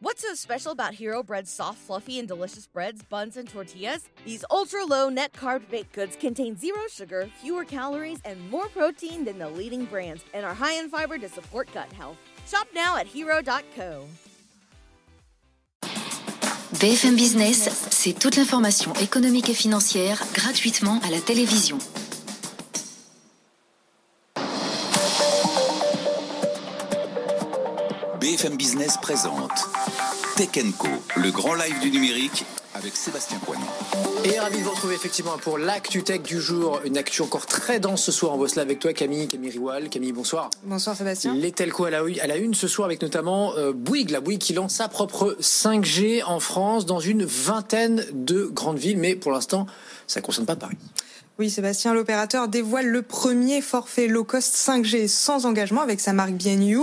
What's so special about Hero Bread's soft, fluffy, and delicious breads, buns, and tortillas? These ultra low net carb baked goods contain zero sugar, fewer calories, and more protein than the leading brands, and are high in fiber to support gut health. Shop now at hero.co. BFM Business, c'est toute l'information économique et financière gratuitement à la télévision. BFM Business présente Tech Co, le grand live du numérique avec Sébastien Coinon. Et ravi de vous retrouver effectivement pour l'actu tech du jour. Une actu encore très dense ce soir. On bosse là avec toi, Camille, Camille Riwal. Camille, bonsoir. Bonsoir Sébastien. Les telcos à la, à la une ce soir avec notamment euh, Bouygues, la Bouygues qui lance sa propre 5G en France dans une vingtaine de grandes villes. Mais pour l'instant, ça ne concerne pas Paris. Oui, Sébastien, l'opérateur dévoile le premier forfait low cost 5G sans engagement avec sa marque BNU.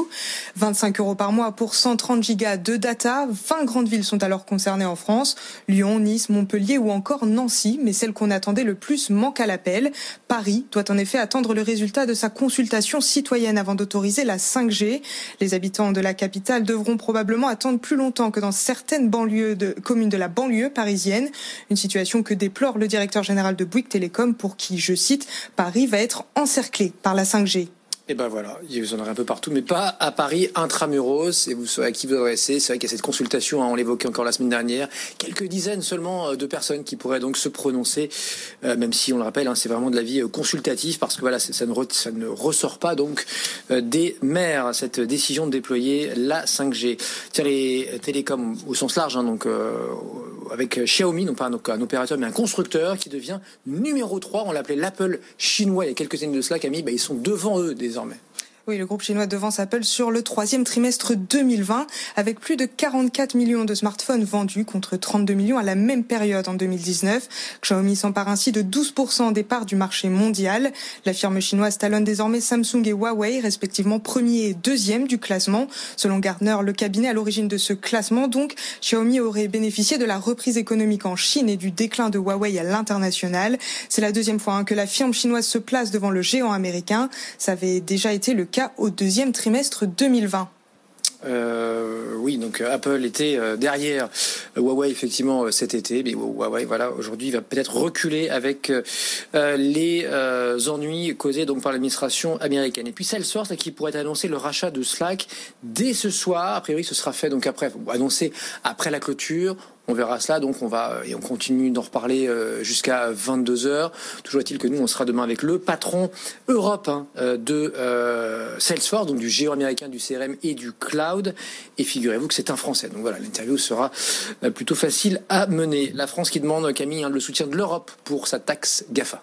25 euros par mois pour 130 gigas de data. 20 grandes villes sont alors concernées en France. Lyon, Nice, Montpellier ou encore Nancy. Mais celle qu'on attendait le plus manque à l'appel. Paris doit en effet attendre le résultat de sa consultation citoyenne avant d'autoriser la 5G. Les habitants de la capitale devront probablement attendre plus longtemps que dans certaines banlieues de, communes de la banlieue parisienne. Une situation que déplore le directeur général de Bouygues Télécom qui, je cite, Paris va être encerclé par la 5G. Et ben voilà, vous en aurez un peu partout, mais pas à Paris intramuros. Et vous savez à qui vous adressez. C'est vrai qu'il y a cette consultation, hein, on l'évoquait encore la semaine dernière. Quelques dizaines seulement euh, de personnes qui pourraient donc se prononcer, euh, même si on le rappelle, hein, c'est vraiment de la vie euh, consultative parce que voilà, ça ne, ressort pas donc des maires cette décision de déployer la 5G. Tiens, les télécoms au sens large, hein, donc avec Xiaomi, non pas un, opérateur mais un constructeur qui devient numéro 3. On l'appelait l'Apple chinois il y a quelques années de cela, Camille. Bah, ils sont devant eux désormais. Oui, le groupe chinois devance Apple sur le troisième trimestre 2020 avec plus de 44 millions de smartphones vendus contre 32 millions à la même période en 2019. Xiaomi s'empare ainsi de 12% des parts du marché mondial. La firme chinoise talonne désormais Samsung et Huawei, respectivement premier et deuxième du classement. Selon Gartner, le cabinet à l'origine de ce classement, donc, Xiaomi aurait bénéficié de la reprise économique en Chine et du déclin de Huawei à l'international. C'est la deuxième fois hein, que la firme chinoise se place devant le géant américain. Ça avait déjà été le au deuxième trimestre 2020. Euh, oui, donc euh, Apple était euh, derrière Huawei effectivement cet été, mais Huawei voilà aujourd'hui va peut-être reculer avec les ennuis causés donc par l'administration américaine. Et puis Salesforce qui pourrait annoncer le rachat de Slack dès ce soir. A priori, ce sera fait donc après, annoncé après la clôture. On verra cela, donc on va et on continue d'en reparler euh, jusqu'à 22 h Toujours est-il que nous, on sera demain avec le patron Europe hein, euh, de euh, Salesforce, donc du géant américain du CRM et du cloud. Et figurez-vous que c'est un Français. Donc voilà, l'interview sera plutôt facile à mener. La France qui demande, Camille, hein, le soutien de l'Europe pour sa taxe GAFA.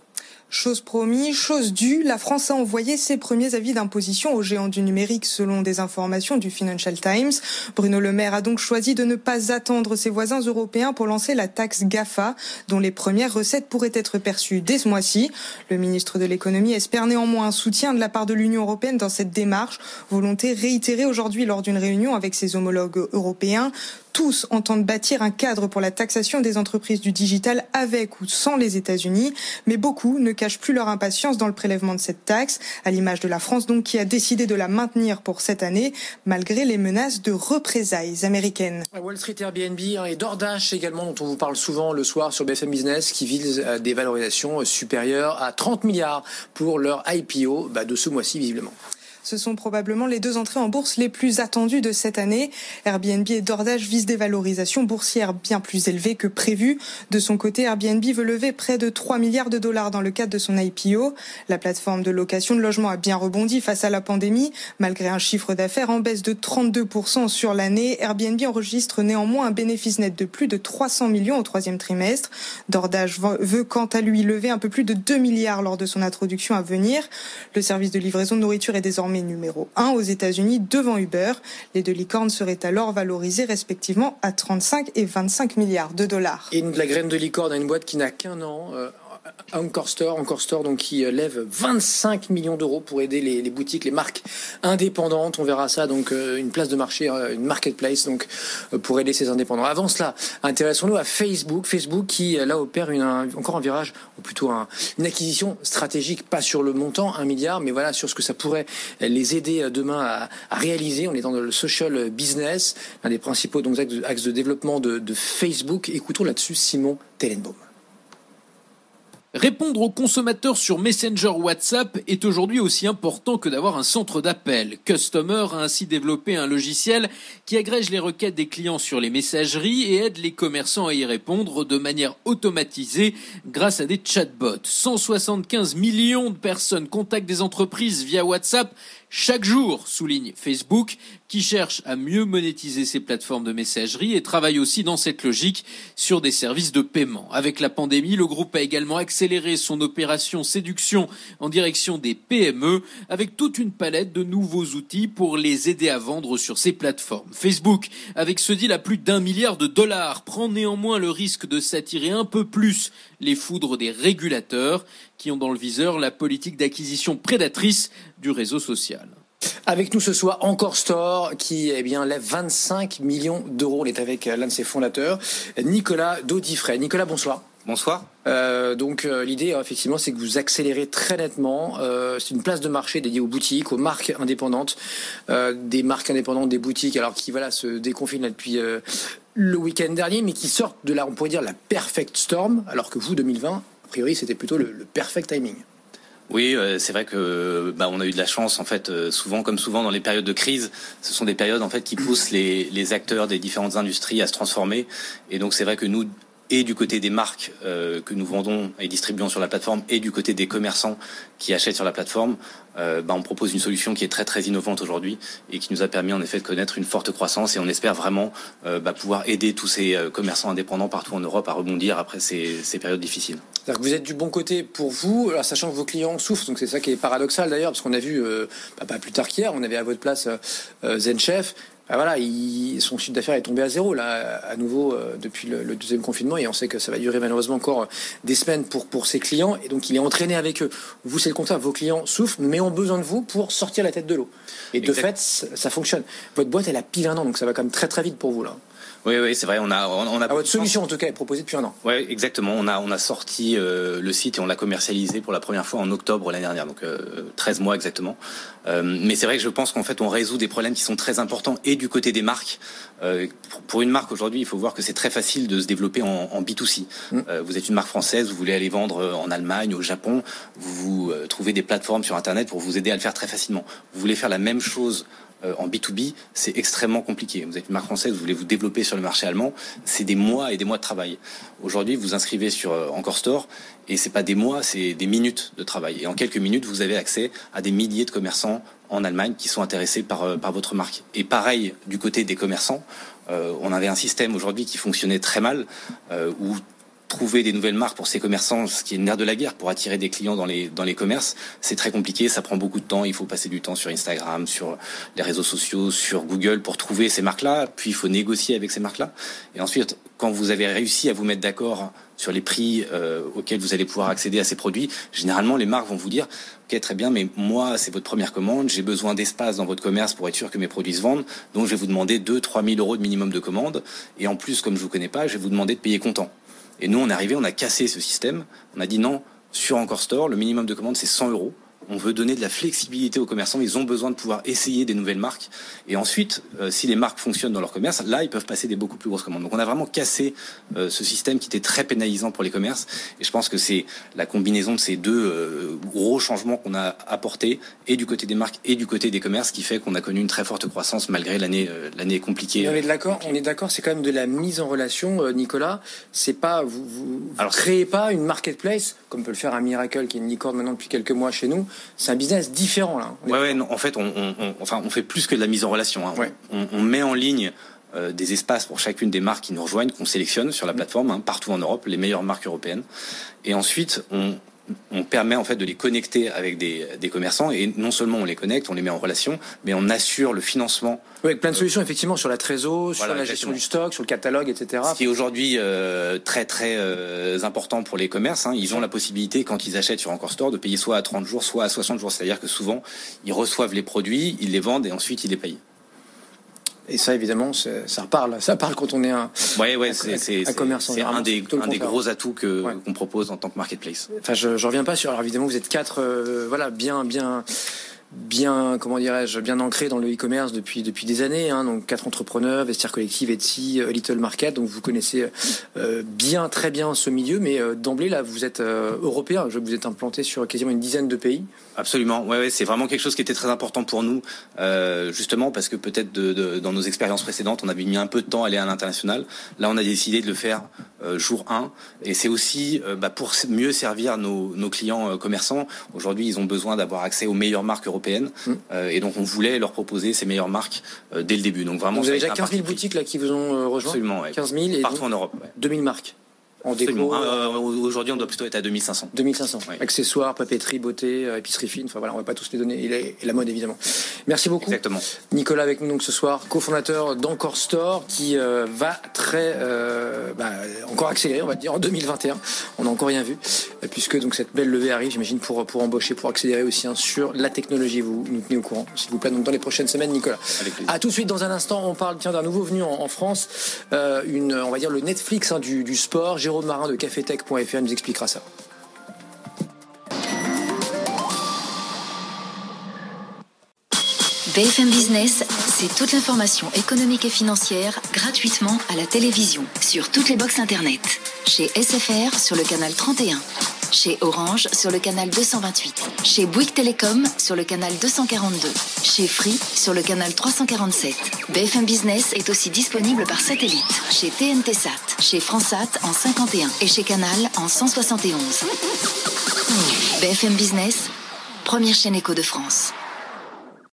Chose promis, chose due, la France a envoyé ses premiers avis d'imposition aux géants du numérique selon des informations du Financial Times. Bruno Le Maire a donc choisi de ne pas attendre ses voisins européens pour lancer la taxe GAFA, dont les premières recettes pourraient être perçues dès ce mois-ci. Le ministre de l'économie espère néanmoins un soutien de la part de l'Union européenne dans cette démarche, volonté réitérée aujourd'hui lors d'une réunion avec ses homologues européens tous entendent bâtir un cadre pour la taxation des entreprises du digital avec ou sans les États-Unis, mais beaucoup ne cachent plus leur impatience dans le prélèvement de cette taxe, à l'image de la France donc qui a décidé de la maintenir pour cette année malgré les menaces de représailles américaines. Wall Street Airbnb hein, et DoorDash également dont on vous parle souvent le soir sur BFM Business qui visent euh, des valorisations supérieures à 30 milliards pour leur IPO bah, de ce mois-ci visiblement. Ce sont probablement les deux entrées en bourse les plus attendues de cette année. Airbnb et DoorDash visent des valorisations boursières bien plus élevées que prévues. De son côté, Airbnb veut lever près de 3 milliards de dollars dans le cadre de son IPO. La plateforme de location de logement a bien rebondi face à la pandémie. Malgré un chiffre d'affaires en baisse de 32% sur l'année, Airbnb enregistre néanmoins un bénéfice net de plus de 300 millions au troisième trimestre. DoorDash veut quant à lui lever un peu plus de 2 milliards lors de son introduction à venir. Le service de livraison de nourriture est désormais numéro 1 aux États-Unis devant Uber. Les deux licornes seraient alors valorisées respectivement à 35 et 25 milliards de dollars. Et la graine de licorne a une boîte qui n'a qu'un an. Euh, Encore Store, Encore Store, donc qui lève 25 millions d'euros pour aider les, boutiques, les marques indépendantes. On verra ça, donc une place de marché, une marketplace, donc pour aider ces indépendants. Avant cela, intéressons-nous à Facebook, Facebook qui là opère une, encore un virage, ou plutôt une acquisition stratégique, pas sur le montant, un milliard, mais voilà sur ce que ça pourrait les aider demain à, réaliser. On est dans le social business, l'un des principaux donc axes de développement de, de Facebook. Écoutons là-dessus Simon Tellenbaum. Répondre aux consommateurs sur Messenger WhatsApp est aujourd'hui aussi important que d'avoir un centre d'appel. Customer a ainsi développé un logiciel qui agrège les requêtes des clients sur les messageries et aide les commerçants à y répondre de manière automatisée grâce à des chatbots. 175 millions de personnes contactent des entreprises via WhatsApp chaque jour, souligne Facebook, qui cherche à mieux monétiser ses plateformes de messagerie et travaille aussi dans cette logique sur des services de paiement. Avec la pandémie, le groupe a également accéléré son opération séduction en direction des PME avec toute une palette de nouveaux outils pour les aider à vendre sur ses plateformes. Facebook, avec ce deal à plus d'un milliard de dollars, prend néanmoins le risque de s'attirer un peu plus les foudres des régulateurs qui ont dans le viseur la politique d'acquisition prédatrice du réseau social. Avec nous ce soir, Encore Store, qui eh bien, lève 25 millions d'euros. On est avec l'un de ses fondateurs, Nicolas Daudifray. Nicolas, bonsoir. Bonsoir. Euh, donc euh, l'idée effectivement c'est que vous accélérez très nettement. Euh, c'est une place de marché dédiée aux boutiques, aux marques indépendantes, des marques indépendantes, des boutiques, alors qui voilà se déconfinent depuis le week-end dernier, mais qui sortent de la on pourrait dire la perfect storm, alors que vous 2020 a priori c'était plutôt le, perfect timing. Oui, c'est vrai que bah, on a eu de la chance en fait. souvent, comme souvent dans les périodes de crise, ce sont des périodes en fait qui poussent les, les acteurs des différentes industries à se transformer. Et donc c'est vrai que nous, et du côté des marques euh, que nous vendons et distribuons sur la plateforme et du côté des commerçants qui achètent sur la plateforme, euh, bah, on propose une solution qui est très très innovante aujourd'hui et qui nous a permis en effet de connaître une forte croissance. Et on espère vraiment euh, bah, pouvoir aider tous ces commerçants indépendants partout en Europe à rebondir après ces, périodes difficiles. Que vous êtes du bon côté pour vous, sachant que vos clients souffrent, donc c'est ça qui est paradoxal d'ailleurs, parce qu'on a vu, bah, pas plus tard qu'hier, on avait à votre place ZenChef, ah, voilà, son chiffre d'affaires est tombé à zéro là, à nouveau euh, depuis le, deuxième confinement, et on sait que ça va durer malheureusement encore des semaines pour pour ses clients, et donc il est entraîné avec eux. Vous, c'est le contraire, vos clients souffrent, mais ont besoin de vous pour sortir la tête de l'eau. Et de fait, ça fonctionne. Votre boîte, elle a pile un an, donc ça va quand même très très vite pour vous là. Oui, oui, c'est vrai. On a, on, a. Ah, votre solution, en tout cas, est proposée depuis un an. Oui, exactement. On a, on a sorti euh, le site et on l'a commercialisé pour la première fois en octobre l'année dernière, donc 13 euh, mois exactement. Euh, mais c'est vrai que je pense qu'en fait, on résout des problèmes qui sont très importants et du côté des marques. pour, une marque aujourd'hui, il faut voir que c'est très facile de se développer en, en B2C. Mm. vous êtes une marque française, vous voulez aller vendre en Allemagne, au Japon, vous trouvez des plateformes sur Internet pour vous aider à le faire très facilement. Vous voulez faire la même chose euh, en B2B, c'est extrêmement compliqué. Vous êtes une marque française, vous voulez vous développer sur le marché allemand, c'est des mois et des mois de travail. Aujourd'hui, vous inscrivez sur euh, Encore Store et c'est pas des mois, c'est des minutes de travail. Et en quelques minutes, vous avez accès à des milliers de commerçants en Allemagne qui sont intéressés par, euh, par votre marque. Et pareil, du côté des commerçants, on avait un système aujourd'hui qui fonctionnait très mal, où trouver des nouvelles marques pour ces commerçants, ce qui est le nerf de la guerre pour attirer des clients dans les, dans les commerces, c'est très compliqué, ça prend beaucoup de temps, il faut passer du temps sur Instagram, sur les réseaux sociaux, sur Google pour trouver ces marques-là, puis il faut négocier avec ces marques-là. Et ensuite, quand vous avez réussi à vous mettre d'accord sur les prix euh, auxquels vous allez pouvoir accéder à ces produits, généralement les marques vont vous dire Ok, très bien, mais moi, c'est votre première commande, j'ai besoin d'espace dans votre commerce pour être sûr que mes produits se vendent, donc je vais vous demander 2-3 000 euros de minimum de commande, et en plus, comme je vous connais pas, je vais vous demander de payer comptant. Et nous, on est arrivé, on a cassé ce système. On a dit non, sur Encore Store, le minimum de commande, c'est 100 euros on veut donner de la flexibilité aux commerçants. Ils ont besoin de pouvoir essayer des nouvelles marques. Et ensuite, euh, si les marques fonctionnent dans leur commerce, là, ils peuvent passer des beaucoup plus grosses commandes. Donc, on a vraiment cassé euh, ce système qui était très pénalisant pour les commerces. Et je pense que c'est la combinaison de ces deux euh, gros changements qu'on a apportés, et du côté des marques et du côté des commerces, qui fait qu'on a connu une très forte croissance malgré l'année l'année compliquée. on est d'accord. On est d'accord. C'est quand même de la mise en relation, Nicolas. C'est pas vous, vous, Alors, créez pas une marketplace comme peut le faire un Miracle qui est une licorne maintenant depuis quelques mois chez nous c'est un business différent là. Ouais, ouais en fait, on, enfin, on fait plus que de la mise en relation. Hein. On, met en ligne euh, des espaces pour chacune des marques qui nous rejoignent, qu'on sélectionne sur la plateforme, hein, partout en Europe, les meilleures marques européennes. Et ensuite, on on permet en fait de les connecter avec des, des, commerçants et non seulement on les connecte, on les met en relation, mais on assure le financement. Oui, avec plein de solutions effectivement sur la trésor, sur la gestion du stock, sur le catalogue, etc. Ce qui est aujourd'hui euh, très très euh, important pour les commerces. Hein. Ils ont la possibilité quand ils achètent sur Encore Store de payer soit à 30 jours, soit à 60 jours. C'est-à-dire que souvent ils reçoivent les produits, ils les vendent et ensuite ils les payent. Et ça, évidemment, ça parle. Ça parle quand on est un, ouais, ouais, c'est, un commerçant. C'est un, des, un des gros atouts que, qu'on propose en tant que marketplace. Enfin, je, je reviens pas sur. Alors évidemment, vous êtes quatre, euh, voilà, bien, bien bien, comment dirais-je, bien ancré dans le e-commerce depuis depuis des années. Hein, donc quatre entrepreneurs, Vestiaire Collective, Etsy, euh, Little Market. Donc vous connaissez euh, bien, très bien ce milieu. Mais euh, d'emblée là, vous êtes européen. Je vous êtes implanté sur quasiment une dizaine de pays. Absolument. Ouais, ouais c'est vraiment quelque chose qui était très important pour nous, justement parce que peut-être dans nos expériences précédentes, on avait mis un peu de temps à aller à l'international. Là, on a décidé de le faire jour 1 et c'est aussi bah, pour mieux servir nos, nos clients commerçants. Aujourd'hui, ils ont besoin d'avoir accès aux meilleures marques européennes Mm. Euh, et donc on voulait leur proposer ces meilleures marques euh, dès le début. Donc vraiment, vous avez déjà 15 000 boutiques là qui vous ont euh, rejoint. Absolument, 15 000 et partout en Europe. 2000 marques en déco. Euh, aujourd'hui, on doit plutôt être à 2500. 2500. Accessoires, papeterie, beauté, euh, épicerie fine. Enfin voilà, on va pas tous les donner. Et la, mode évidemment. Merci beaucoup. Exactement. Nicolas avec nous donc ce soir, cofondateur d'Encore Store, qui euh, va très bah, encore accélérer, on va dire en 2021. On n'a encore rien vu, puisque donc cette belle levée arrive, j'imagine pour pour embaucher, pour accélérer aussi hein, sur la technologie. Vous nous tenez au courant, s'il vous plaît, donc dans les prochaines semaines, Nicolas. À tout de suite dans un instant, on parle tiens d'un nouveau venu en, France, une on va dire le Netflix hein, du, du sport. Marin de cafetech.fr nous expliquera ça. BFM Business, c'est toute l'information économique et financière gratuitement à la télévision sur toutes les boxes Internet. Chez SFR sur le canal 31 chez Orange sur le canal 228, chez Bouygues Télécom sur le canal 242, chez Free sur le canal 347. BFM Business est aussi disponible par satellite chez TNT Sat, chez Fransat en 51 et chez Canal en 171. BFM Business, première chaîne éco de France.